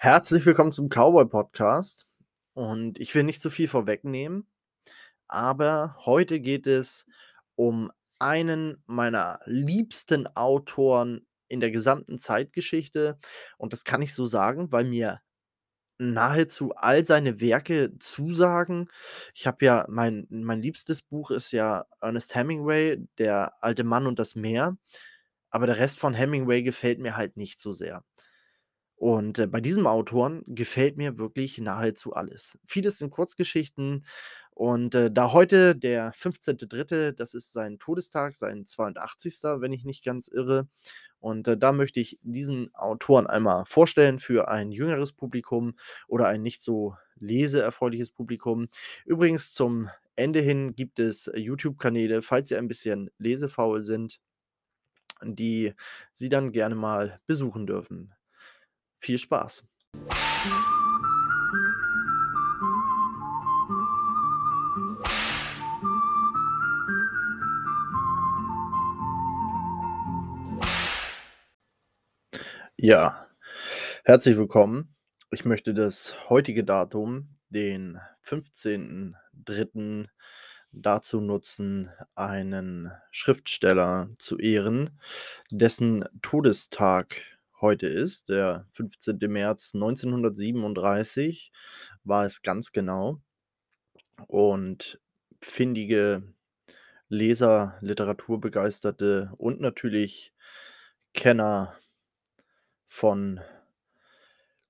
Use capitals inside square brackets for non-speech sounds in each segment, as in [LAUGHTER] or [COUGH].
Herzlich willkommen zum Cowboy Podcast. Und ich will nicht zu viel vorwegnehmen, aber heute geht es um einen meiner liebsten Autoren in der gesamten Zeitgeschichte. Und das kann ich so sagen, weil mir nahezu all seine Werke zusagen. Ich habe ja mein mein liebstes Buch ist ja Ernest Hemingway, Der alte Mann und das Meer, aber der Rest von Hemingway gefällt mir halt nicht so sehr. Und, äh, bei diesem Autoren gefällt mir wirklich nahezu alles. Vieles sind Kurzgeschichten und, äh, da heute der 15.3., das ist sein Todestag, sein 82., wenn ich nicht ganz irre. Und, äh, da möchte ich diesen Autoren einmal vorstellen für ein jüngeres Publikum oder ein nicht so leseerfreuliches Publikum. Übrigens zum Ende hin gibt es YouTube-Kanäle, falls Sie ein bisschen lesefaul sind, die Sie dann gerne mal besuchen dürfen. Viel Spaß. Ja, herzlich willkommen. Ich möchte das heutige Datum, den 15.3., dazu nutzen, einen Schriftsteller zu ehren, dessen Todestag heute ist. Der 15. März 1937 war es ganz genau. Und findige Leser, Literaturbegeisterte und natürlich Kenner von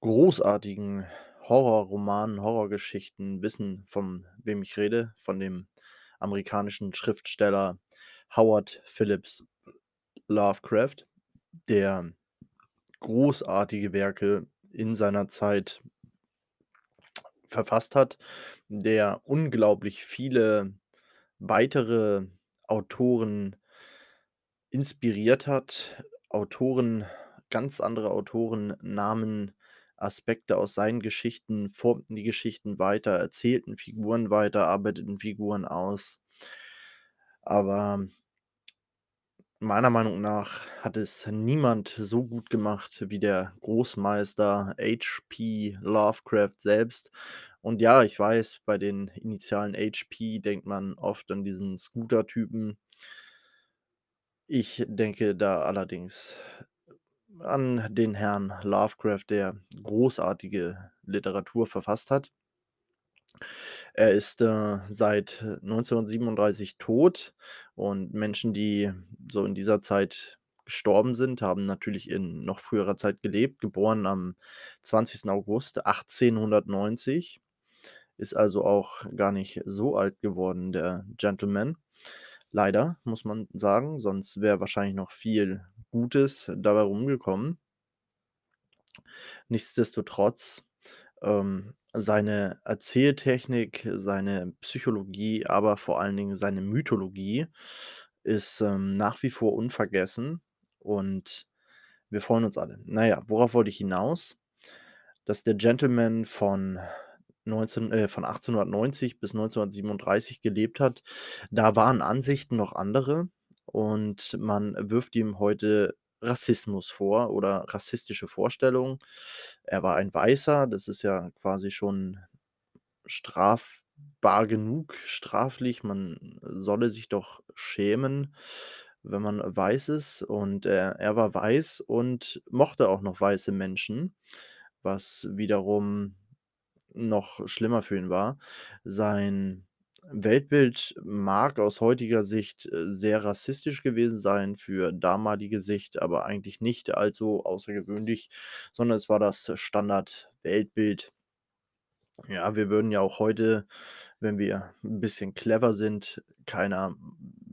großartigen Horrorromanen, Horrorgeschichten wissen, von wem ich rede, von dem amerikanischen Schriftsteller Howard Phillips Lovecraft, der großartige Werke in seiner Zeit verfasst hat, der unglaublich viele weitere Autoren inspiriert hat. Autoren ganz andere Autoren nahmen Aspekte aus seinen Geschichten, formten die Geschichten weiter, erzählten Figuren weiter, arbeiteten Figuren aus. Aber meiner Meinung nach hat es niemand so gut gemacht wie der Großmeister H.P. Lovecraft selbst. Und ja, ich weiß, bei den Initialen H.P. denkt man oft an diesen Scooter-Typen. Ich denke da allerdings an den Herrn Lovecraft, der großartige Literatur verfasst hat. Er ist, äh, seit 1937 tot und Menschen, die so in dieser Zeit gestorben sind, haben natürlich in noch früherer Zeit gelebt. Geboren am 20. August 1890, ist also auch gar nicht so alt geworden, der Gentleman. Leider, muss man sagen, sonst wäre wahrscheinlich noch viel Gutes dabei rumgekommen. Nichtsdestotrotz, ähm, seine Erzähltechnik, seine Psychologie, aber vor allen Dingen seine Mythologie ist, ähm, nach wie vor unvergessen und wir freuen uns alle. Na ja, worauf wollte ich hinaus? Dass der Gentleman von 19 äh, von 1890 bis 1937 gelebt hat, da waren Ansichten noch andere und man wirft ihm heute Rassismus vor oder rassistische Vorstellungen. Er war ein Weißer, das ist ja quasi schon strafbar genug, straflich. Man solle sich doch schämen, wenn man weiß ist. Und er er war weiß und mochte auch noch weiße Menschen, was wiederum noch schlimmer für ihn war. Sein Weltbild mag aus heutiger Sicht, äh, sehr rassistisch gewesen sein für damalige Sicht, aber eigentlich nicht allzu außergewöhnlich, sondern es war das Standard-Weltbild. Ja, wir würden ja auch heute, wenn wir ein bisschen clever sind, keiner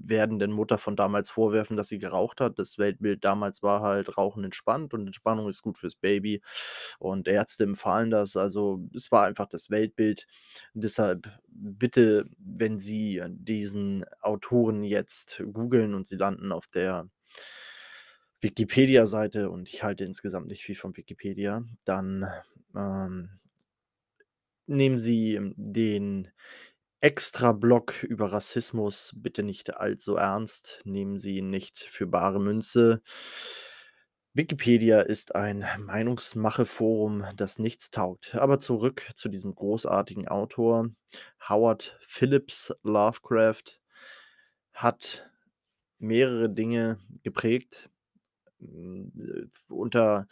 werdenden Mutter von damals vorwerfen, dass sie geraucht hat. Das Weltbild damals war halt Rauchen entspannt und Entspannung ist gut fürs Baby und Ärzte empfahlen das. Also, es war einfach das Weltbild. Deshalb bitte, wenn Sie diesen Autoren jetzt googeln und Sie landen auf der Wikipedia-Seite und ich halte insgesamt nicht viel von Wikipedia, dann, ähm nehmen Sie den Extrablock über Rassismus bitte nicht allzu ernst. Nehmen Sie ihn nicht für bare Münze. Wikipedia ist ein Meinungsmache-Forum, das nichts taugt. Aber zurück zu diesem großartigen Autor. Howard Phillips Lovecraft hat mehrere Dinge geprägt. Äh, unter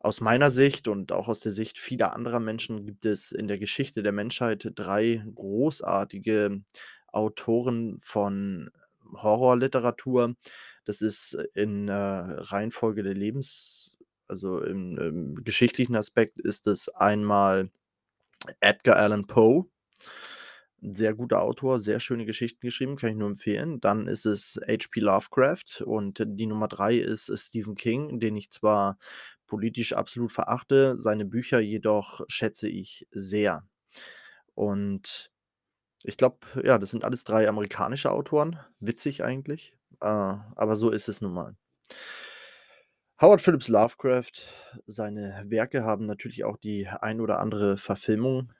aus meiner Sicht und auch aus der Sicht vieler anderer Menschen gibt es in der Geschichte der Menschheit 3 großartige Autoren von Horrorliteratur. Das ist in, äh, Reihenfolge der Lebens also im im geschichtlichen Aspekt ist es einmal Edgar Allan Poe. Sehr guter Autor, sehr schöne Geschichten geschrieben, kann ich nur empfehlen. Dann ist es H.P. Lovecraft und die Nummer 3 ist Stephen King, den ich zwar politisch absolut verachte, seine Bücher jedoch schätze ich sehr. Und ich glaube, ja, das sind alles 3 amerikanische Autoren. Witzig eigentlich, äh, aber so ist es nun mal. Howard Phillips Lovecraft, seine Werke haben natürlich auch die ein oder andere Verfilmung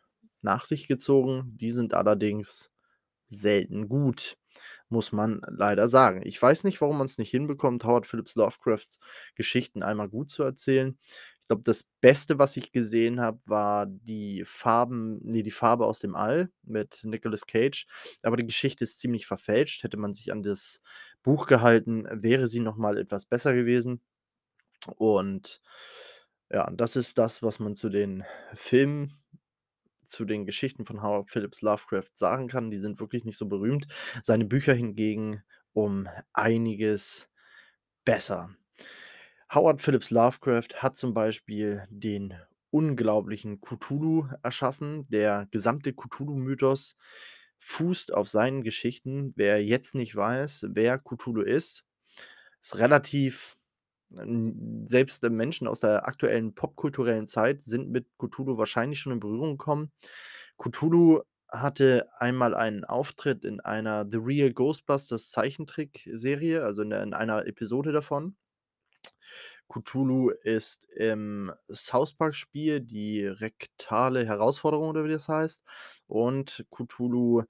nach sich gezogen. Die sind allerdings selten gut, muss man leider sagen. Ich weiß nicht, warum man's nicht hinbekommt, Howard Phillips Lovecrafts Geschichten einmal gut zu erzählen. Ich glaube, das Beste, was ich gesehen habe, war die Farben ne, die Farbe aus dem All mit Nicolas Cage, aber die Geschichte ist ziemlich verfälscht. Hätte man sich an das Buch gehalten, wäre sie noch mal etwas besser gewesen. Und ja, das ist das, was man zu den Filmen zu den Geschichten von Howard Phillips Lovecraft sagen kann. Die sind wirklich nicht so berühmt. Seine Bücher hingegen um einiges besser. Howard Phillips Lovecraft hat zum Beispiel den unglaublichen Cthulhu erschaffen. Der gesamte Cthulhu-Mythos fußt auf seinen Geschichten. Wer jetzt nicht weiß, wer Cthulhu ist, ist relativ selbst, äh, Menschen aus der aktuellen popkulturellen Zeit sind mit Cthulhu wahrscheinlich schon in Berührung gekommen. Cthulhu hatte einmal einen Auftritt in einer „The Real Ghostbusters“ Zeichentrickserie, also in in einer Episode davon. Cthulhu ist im South-Park-Spiel die rektale Herausforderung oder wie das heißt. Und Cthulhu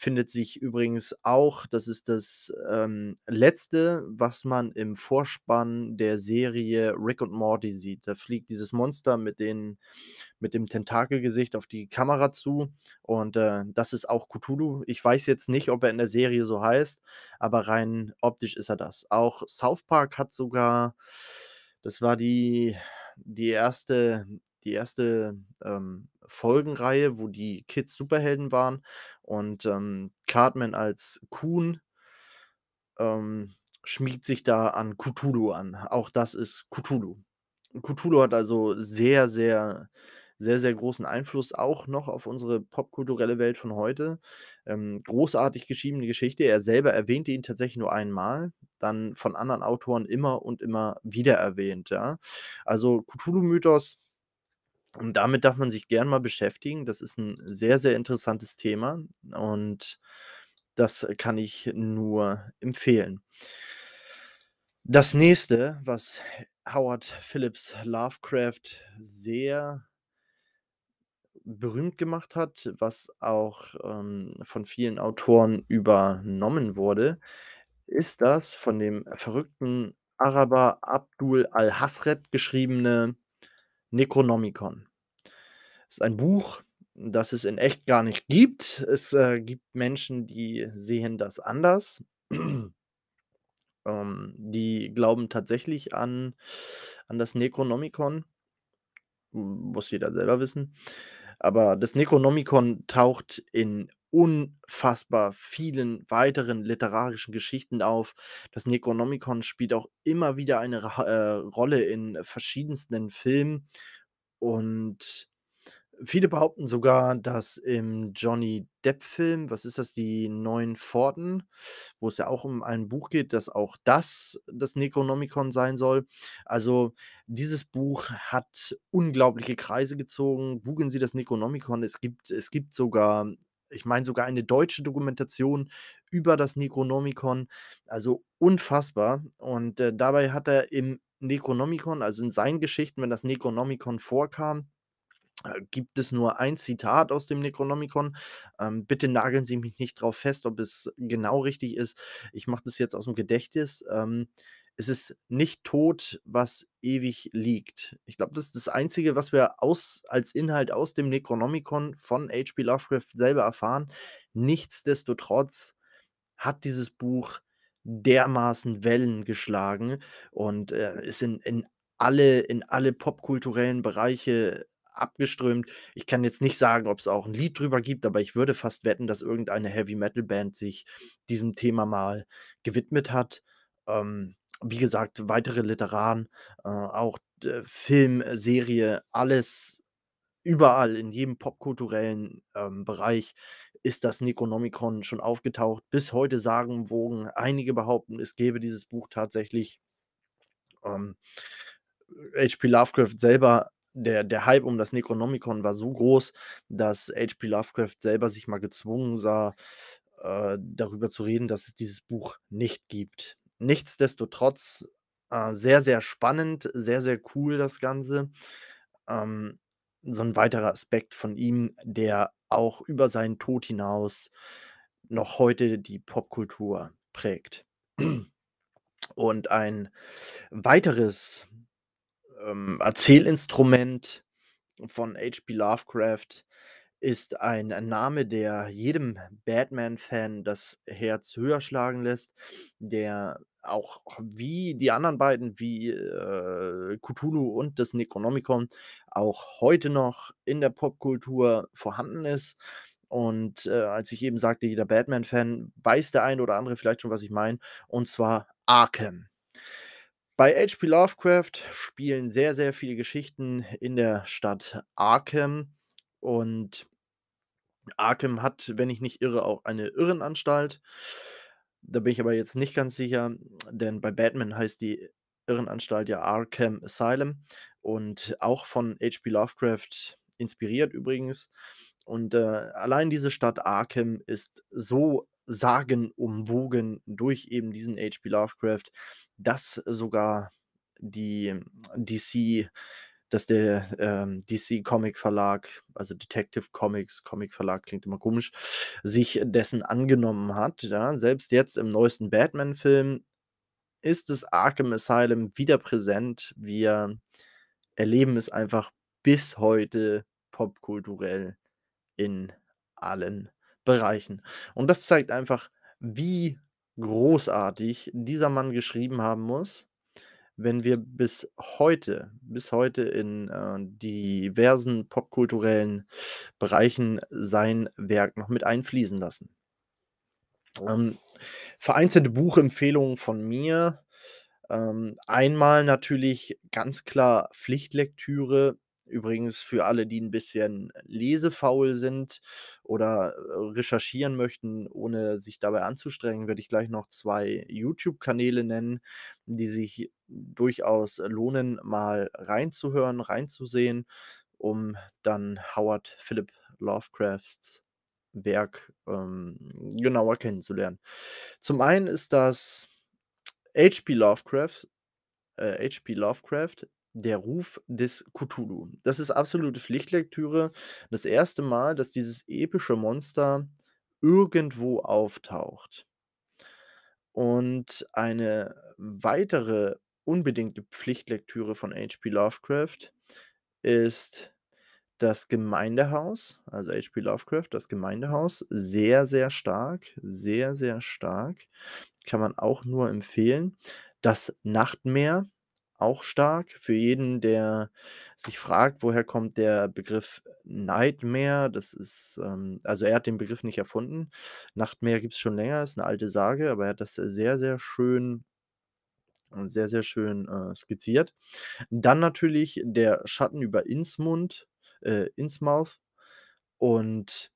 findet sich übrigens auch das ist das, ähm, Letzte, was man im Vorspann der Serie Rick und Morty sieht. Da fliegt dieses Monster mit den mit dem Tentakelgesicht auf die Kamera zu und, äh, das ist auch Cthulhu. Ich weiß jetzt nicht, ob er in der Serie so heißt, aber rein optisch ist er das. Auch South Park hat sogar das war die die erste die erste, ähm, Folgenreihe, wo die Kids Superhelden waren und, ähm, Cartman als Coon ähm, schmiegt sich da an Cthulhu an. Auch das ist Cthulhu. Cthulhu hat also sehr, sehr sehr, sehr großen Einfluss auch noch auf unsere popkulturelle Welt von heute. Ähm, großartig geschriebene Geschichte. Er selber erwähnte ihn tatsächlich nur einmal, dann von anderen Autoren immer und immer wieder erwähnt, ja. Also, Cthulhu-Mythos und damit darf man sich gern mal beschäftigen. Das ist 'n sehr, sehr interessantes Thema und das kann ich nur empfehlen. Das Nächste, was Howard Phillips Lovecraft sehr berühmt gemacht hat, was auch, ähm, von vielen Autoren übernommen wurde, ist das von dem verrückten Araber Abdul al-Hazred geschriebene Necronomicon. Ist ein Buch, das es in echt gar nicht gibt. Es, äh, gibt Menschen, die sehen das anders. [CLEARS THROAT] Ähm, die glauben tatsächlich an an das Necronomicon. Muss jeder selber wissen. Aber das Necronomicon taucht in unfassbar vielen weiteren literarischen Geschichten auf. Das Necronomicon spielt auch immer wieder eine äh, Rolle in verschiedensten Filmen und viele behaupten sogar, dass im Johnny Depp-Film was ist das, „Die neuen Pforten“, wo es ja auch um ein Buch geht, dass auch das das Necronomicon sein soll. Also, dieses Buch hat unglaubliche Kreise gezogen. Googeln Sie das Necronomicon. Es gibt es gibt sogar ich meine sogar eine deutsche Dokumentation über das Necronomicon, also unfassbar. Und, äh, dabei hat er im Necronomicon, also in seinen Geschichten, wenn das Necronomicon vorkam, äh, gibt es nur ein Zitat aus dem Necronomicon. Ähm, bitte nageln Sie mich nicht drauf fest, ob es genau richtig ist. Ich mache das jetzt aus'm Gedächtnis. Ähm, es ist nicht tot, was ewig liegt. Ich glaube, das ist das Einzige, was wir aus als Inhalt aus dem Necronomicon von H.P. Lovecraft selber erfahren. Nichtsdestotrotz hat dieses Buch dermaßen Wellen geschlagen und, äh, ist in in alle in alle popkulturellen Bereiche abgeströmt. Ich kann jetzt nicht sagen, ob's auch 'n Lied drüber gibt, aber ich würde fast wetten, dass irgendeine Heavy-Metal-Band sich diesem Thema mal gewidmet hat. Ähm, wie gesagt, weitere Literaten, äh, auch d Film, äh, Serie, alles überall in jedem popkulturellen, ähm, Bereich ist das Necronomicon schon aufgetaucht. Bis heute sagen wogen einige behaupten, es gäbe dieses Buch tatsächlich. Ähm, H.P. Lovecraft selber der der Hype um das Necronomicon war so groß, dass H.P. Lovecraft selber sich mal gezwungen sah, äh, darüber zu reden, dass es dieses Buch nicht gibt. Nichtsdestotrotz, äh, sehr, sehr spannend, sehr, sehr cool das Ganze. Ähm, so 'n weiterer Aspekt von ihm, der auch über seinen Tod hinaus noch heute die Popkultur prägt. Und ein weiteres, ähm, Erzählinstrument von H.P. Lovecraft ist ein Name, der jedem Batman-Fan das Herz höher schlagen lässt, der auch wie die anderen beiden, wie, äh, Cthulhu und das Necronomicon auch heute noch in der Popkultur vorhanden ist. Und, äh, als ich eben sagte, jeder Batman-Fan, weiß der eine oder andere vielleicht schon, was ich meine, und zwar Arkham. Bei H.P. Lovecraft spielen sehr, sehr viele Geschichten in der Stadt Arkham und Arkham hat, wenn ich nicht irre, auch eine Irrenanstalt. Da bin ich aber jetzt nicht ganz sicher, denn bei Batman heißt die Irrenanstalt ja Arkham Asylum und auch von H.P. Lovecraft inspiriert übrigens. Und, äh, allein diese Stadt Arkham ist so sagenumwogen durch eben diesen H.P. Lovecraft, dass sogar die DC dass der, ähm, DC-Comic-Verlag, also Detective Comics, Comic-Verlag klingt immer komisch, sich dessen angenommen hat, ja? Selbst jetzt im neuesten Batman-Film ist das Arkham Asylum wieder präsent. Wir erleben es einfach bis heute popkulturell in allen Bereichen. Und das zeigt einfach, wie großartig dieser Mann geschrieben haben muss, wenn wir bis heute bis heute in, äh, diversen popkulturellen Bereichen sein Werk noch mit einfließen lassen. Ähm, vereinzelte Buchempfehlungen von mir. Ähm, einmal natürlich ganz klar Pflichtlektüre. Übrigens für alle, die 'n bisschen lesefaul sind oder, äh, recherchieren möchten, ohne sich dabei anzustrengen, würde ich gleich noch 2 YouTube-Kanäle nennen, die sich durchaus lohnen, mal reinzuhören, reinzusehen, um dann Howard Philip Lovecrafts Werk, ähm, genauer kennenzulernen. Zum einen ist das H.P. Lovecraft äh, H.P. Lovecraft, Der Ruf des Cthulhu. Das ist absolute Pflichtlektüre. Das 1. Mal, dass dieses epische Monster irgendwo auftaucht. Und eine weitere unbedingte Pflichtlektüre von H.P. Lovecraft ist das Gemeindehaus, also H.P. Lovecraft, das Gemeindehaus. Sehr, sehr stark, sehr, sehr stark. Kann man auch nur empfehlen. Das Nachtmeer, auch stark für jeden, der sich fragt, woher kommt der Begriff Nightmare? Das ist, ähm also, er hat den Begriff nicht erfunden. Nachtmeer gibt's schon länger, ist 'ne alte Sage, aber er hat das sehr, sehr schön äh, sehr, sehr schön, äh, skizziert. Dann natürlich der Schatten über Innsmouth äh, Innsmouth und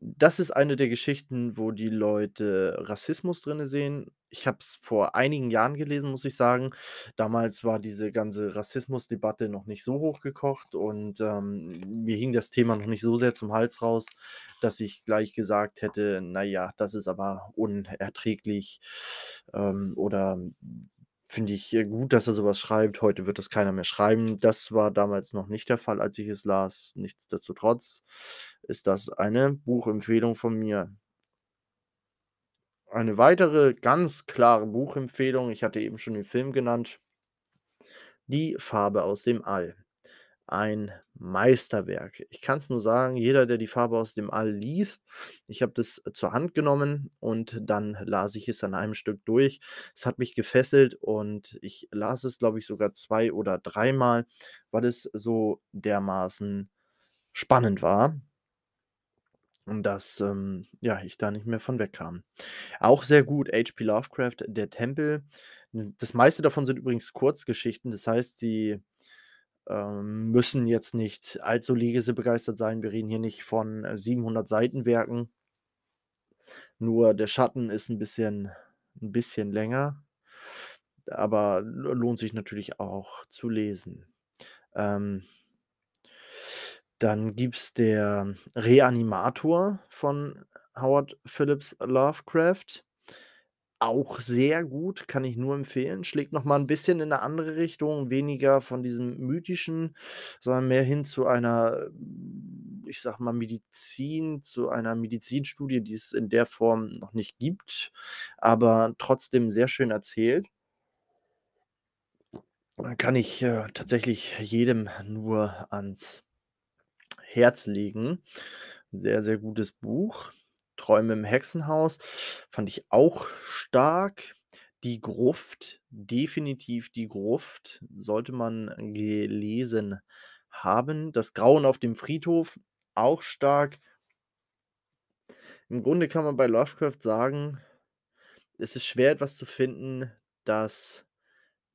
das ist eine der Geschichten, wo die Leute Rassismus drinne sehen. Ich habe es vor einigen Jahren gelesen, muss ich sagen. Damals war diese ganze Rassismusdebatte noch nicht so hochgekocht und, ähm, mir hing das Thema noch nicht so sehr zum Hals raus, dass ich gleich gesagt hätte: „Na ja, das ist aber unerträglich“, ähm, oder finde ich, äh, gut, dass er so was schreibt. Heute wird das keiner mehr schreiben. Das war damals noch nicht der Fall, als ich es las. Nichtsdestotrotz ist das eine Buchempfehlung von mir. Eine weitere ganz klare Buchempfehlung, ich hatte eben schon den Film genannt „Die Farbe aus dem All“. Ein Meisterwerk. Ich kann's nur sagen, jeder, der „Die Farbe aus dem All“ liest ich habe das zur Hand genommen und dann las ich es an einem Stück durch. Es hat mich gefesselt und ich las es, glaube ich, sogar 2 oder dreimal, weil es so dermaßen spannend war und dass, ähm, ja, ich da nicht mehr von wegkam. Auch sehr gut H. P. Lovecraft, „Der Tempel“. Das meiste davon sind übrigens Kurzgeschichten, das heißt, sie, ähm, müssen jetzt nicht allzu lesebegeistert sein. Wir reden hier nicht von, äh, 700 Seitenwerken. Nur der Schatten ist 'n bisschen 'n bisschen länger, aber lo lohnt sich natürlich auch zu lesen. Ähm dann gibt's der „Reanimator“ von Howard Phillips Lovecraft. Auch sehr gut, kann ich nur empfehlen. Schlägt noch mal 'n bisschen in 'ne andere Richtung, weniger von diesem Mythischen, sondern mehr hin zu einer, hm, ich sage mal, Medizin zu einer Medizinstudie, die es in der Form noch nicht gibt, aber trotzdem sehr schön erzählt. Äh, kann ich, äh, tatsächlich jedem nur ans Herz legen. Sehr, sehr gutes Buch. „Träume im Hexenhaus“ fand ich auch stark. „Die Gruft“, definitiv „Die Gruft“, sollte man gelesen haben. „Das Grauen auf dem Friedhof“, auch stark. Im Grunde kann man bei Lovecraft sagen, es ist schwer, etwas zu finden, das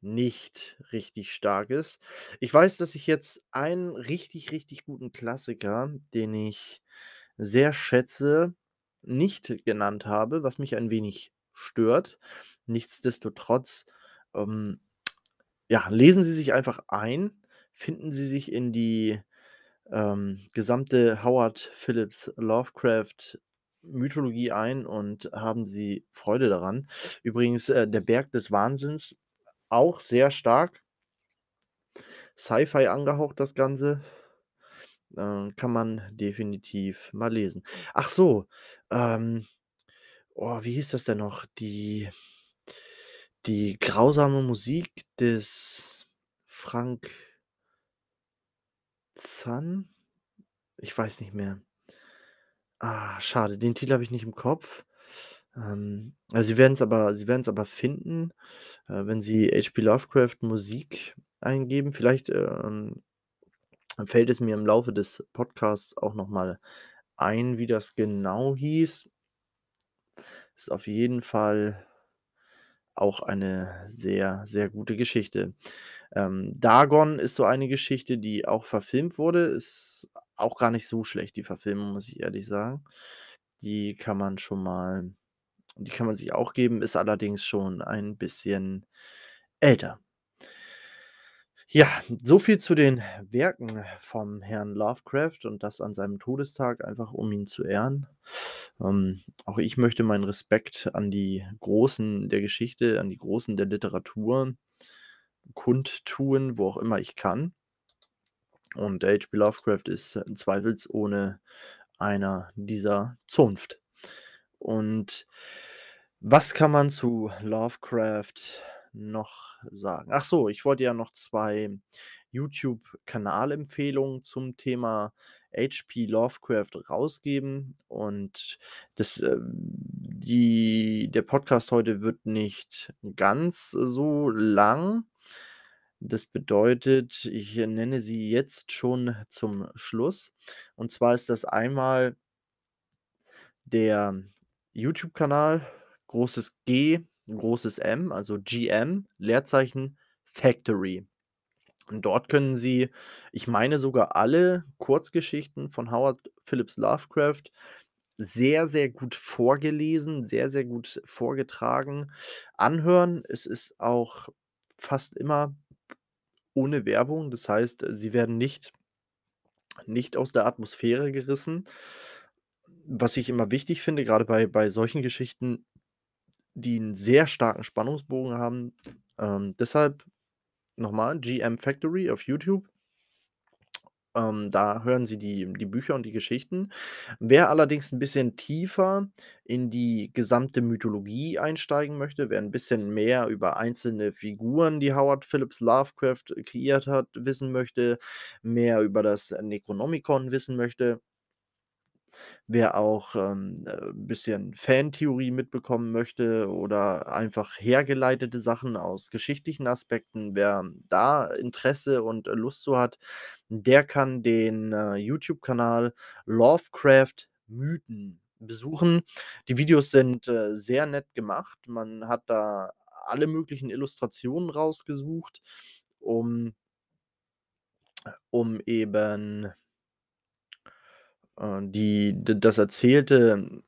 nicht richtig stark ist. Ich weiß, dass ich jetzt einen richtig, richtig guten Klassiker, den ich sehr schätze, nicht genannt habe, was mich ein wenig stört. Nichtsdestotrotz, ähm, ja, lesen Sie sich einfach ein, finden Sie sich in die, ähm, gesamte Howard Phillips Lovecraft Mythologie ein und haben Sie Freude daran. Übrigens, äh, „Der Berg des Wahnsinns“, auch sehr stark. Sci-Fi angehaucht das Ganze. Äh, kann man definitiv mal lesen. Ach so, ähm, oh, wie hieß das denn noch? Die die grausame Musik des Frank Zann? Ich weiß nicht mehr. Ah, schade, den Titel habe ich nicht im Kopf. Ähm, also, Sie werden's aber Sie werden's aber finden, äh, wenn Sie H. P. Lovecraft Musik eingeben. Vielleicht, ähm, fällt es mir im Laufe des Podcasts auch noch mal ein, wie das genau hieß. Ist auf jeden Fall auch eine sehr, sehr gute Geschichte. Ähm, „Dagon“ ist so eine Geschichte, die auch verfilmt wurde, ist auch gar nicht so schlecht, die Verfilmung, muss ich ehrlich sagen. Die kann man schon mal die kann man sich auch geben, ist allerdings schon ein bisschen älter. Ja, so viel zu den Werken vom Herrn Lovecraft und das an seinem Todestag, einfach um ihn zu ehren. Ähm, auch ich möchte meinen Respekt an die Großen der Geschichte, an die Großen der Literatur kundtun, wo auch immer ich kann. Und H. P. Lovecraft ist, zweifelsohne einer dieser Zunft. Und was kann man zu Lovecraft noch sagen? Ach so, ich wollte ja noch 2 YouTube-Kanalempfehlungen zum Thema H. P. Lovecraft rausgeben und das, ähm die der Podcast heute wird nicht ganz so lang. Das bedeutet, ich nenne sie jetzt schon zum Schluss. Und zwar ist das einmal der YouTube-Kanal, großes G, großes M, also GM, Leerzeichen, Factory. Und dort können Sie, ich meine sogar alle Kurzgeschichten von Howard Phillips Lovecraft sehr, sehr gut vorgelesen, sehr, sehr gut vorgetragen anhören. Es ist auch fast immer ohne Werbung. Das heißt, Sie werden nicht nicht aus der Atmosphäre gerissen. Was ich immer wichtig finde, grade bei bei solchen Geschichten, die 'n sehr starken Spannungsbogen haben. Ähm, deshalb noch mal GM Factory auf YouTube. Ähm, da hören Sie die die Bücher und die Geschichten. Wer allerdings 'n bisschen tiefer in die gesamte Mythologie einsteigen möchte, wer 'n bisschen mehr über einzelne Figuren, die Howard Phillips Lovecraft kreiert hat, wissen möchte, mehr über das Necronomicon wissen möchte wer auch, ähm, äh, bisschen Fantheorie mitbekommen möchte oder einfach hergeleitete Sachen aus geschichtlichen Aspekten, wer da Interesse und, äh, Lust zu hat, der kann den, äh, YouTube-Kanal Lovecraft-Mythen besuchen. Die Videos sind, äh, sehr nett gemacht. Man hat da alle möglichen Illustrationen rausgesucht, um um eben äh, die das Erzählte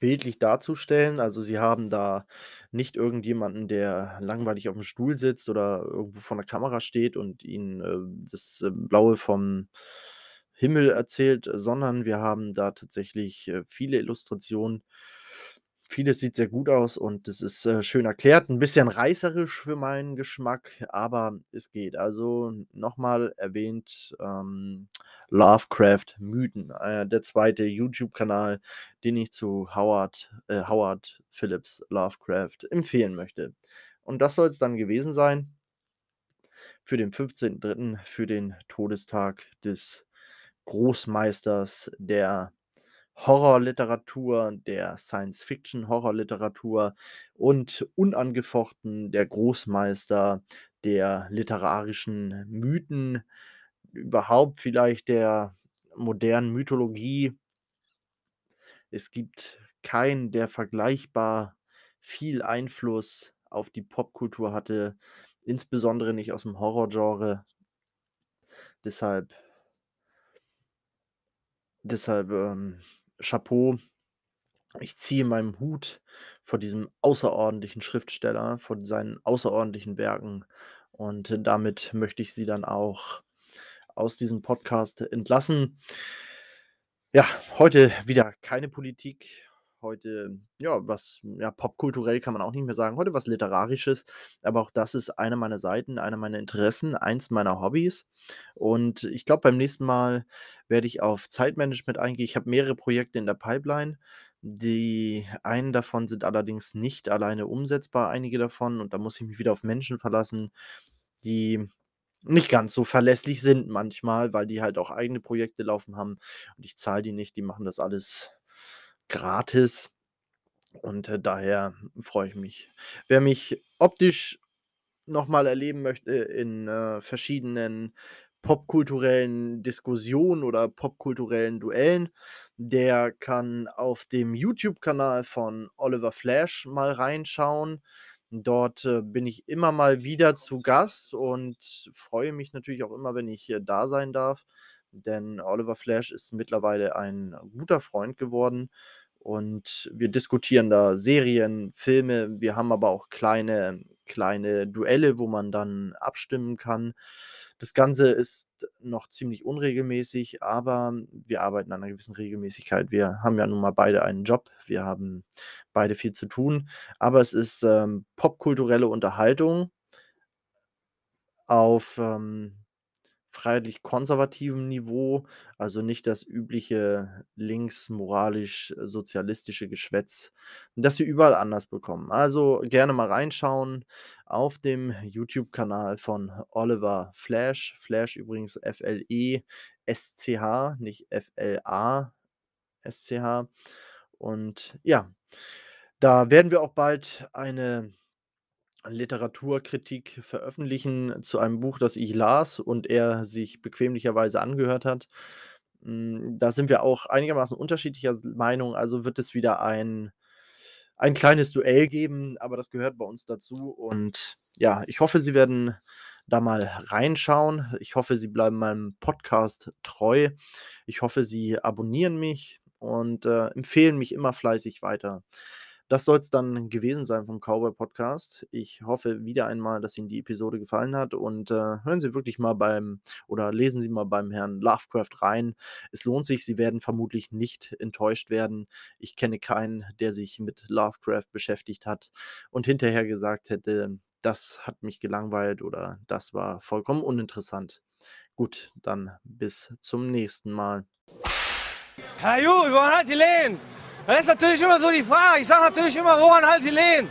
bildlich darzustellen. Also, sie haben da nicht irgendjemanden, der langweilig auf'm Stuhl sitzt oder irgendwo vor 'ner Kamera steht und ihnen, äh, das, äh, Blaue vom Himmel erzählt, sondern wir haben da tatsächlich, äh, viele Illustrationen. Vieles sieht sehr gut aus und das ist, äh, schön erklärt. 'N bisschen reißerisch für meinen Geschmack, aber es geht. Also, noch mal erwähnt, ähm, Lovecraft-Mythen, äh, der 2. YouTube-Kanal, den ich zu Howard äh, Howard Phillips Lovecraft empfehlen möchte. Und das soll's dann gewesen sein für den 15.3., für den Todestag des Großmeisters der Horrorliteratur, der Science-Fiction-Horrorliteratur und unangefochten der Großmeister der literarischen Mythen, überhaupt vielleicht der modernen Mythologie. Es gibt keinen, der vergleichbar viel Einfluss auf die Popkultur hatte, insbesondere nicht aus'm Horrorgenre. Deshalb deshalb, ähm, Chapeau. Ich ziehe meinen Hut vor diesem außerordentlichen Schriftsteller, von seinen außerordentlichen Werken und damit möchte ich Sie dann auch aus diesem Podcast entlassen. Ja, heute wieder keine Politik. Heute, ja, was ja, popkulturell kann man auch nicht mehr sagen. Heute was Literarisches, aber auch das ist eine meiner Seiten, eine meiner Interessen, eins meiner Hobbys. Und ich glaube, beim nächsten Mal werde ich auf Zeitmanagement eingehen. Ich habe mehrere Projekte in der Pipeline. Die einen davon sind allerdings nicht alleine umsetzbar, einige davon, und da muss ich mich wieder auf Menschen verlassen, die nicht ganz so verlässlich sind manchmal, weil die halt auch eigene Projekte laufen haben und ich zahle die nicht. Die machen das alles gratis und, äh, daher freue ich mich. Wer mich optisch noch mal erleben möchte in, äh, verschiedenen popkulturellen Diskussionen oder popkulturellen Duellen, der kann auf dem YouTube-Kanal von Oliver Flash mal reinschauen. Dort, äh, bin ich immer mal wieder zu Gast und freue mich natürlich auch immer, wenn ich, äh, da sein darf, denn Oliver Flash ist mittlerweile ein guter Freund geworden und wir diskutieren da Serien, Filme. Wir haben aber auch kleine kleine Duelle, wo man dann abstimmen kann. Das Ganze ist noch ziemlich unregelmäßig, aber wir arbeiten an 'ner gewissen Regelmäßigkeit. Wir haben ja nun mal beide einen Job. Wir haben beide viel zu tun, aber es ist, ähm, popkulturelle Unterhaltung auf, ähm, freiheitlich-konservativem Niveau, also nicht das übliche linksmoralisch-sozialistische Geschwätz, das Sie überall anders bekommen. Also, gerne mal reinschauen auf dem YouTube-Kanal von Oliver Flash. Flash übrigens F-L-E-S-C-H, nicht F-L-A-S-C-H. Und ja, da werden wir auch bald eine Literaturkritik veröffentlichen zu einem Buch, das ich las und er sich bequemlicherweise angehört hat. Hm, da sind wir auch einigermaßen unterschiedlicher Meinung, also wird es wieder ein ein kleines Duell geben, aber das gehört bei uns dazu und ja, ich hoffe, Sie werden da mal reinschauen. Ich hoffe, Sie bleiben meinem Podcast treu. Ich hoffe, Sie abonnieren mich und, äh, empfehlen mich immer fleißig weiter. Das soll's dann gewesen sein vom Cowboy Podcast. Ich hoffe wieder einmal, dass Ihnen die Episode gefallen hat und, äh, hören Sie wirklich mal beim oder lesen Sie mal beim Herrn Lovecraft rein. Es lohnt sich, Sie werden vermutlich nicht enttäuscht werden. Ich kenne keinen, der sich mit Lovecraft beschäftigt hat und hinterher gesagt hätte: „Das hat mich gelangweilt“ oder „Das war vollkommen uninteressant.“ Gut, dann bis zum nächsten Mal. Herr Ju, Lehen? Das ist natürlich immer so die Frage. Ich sage natürlich immer, woran halt die Lehen?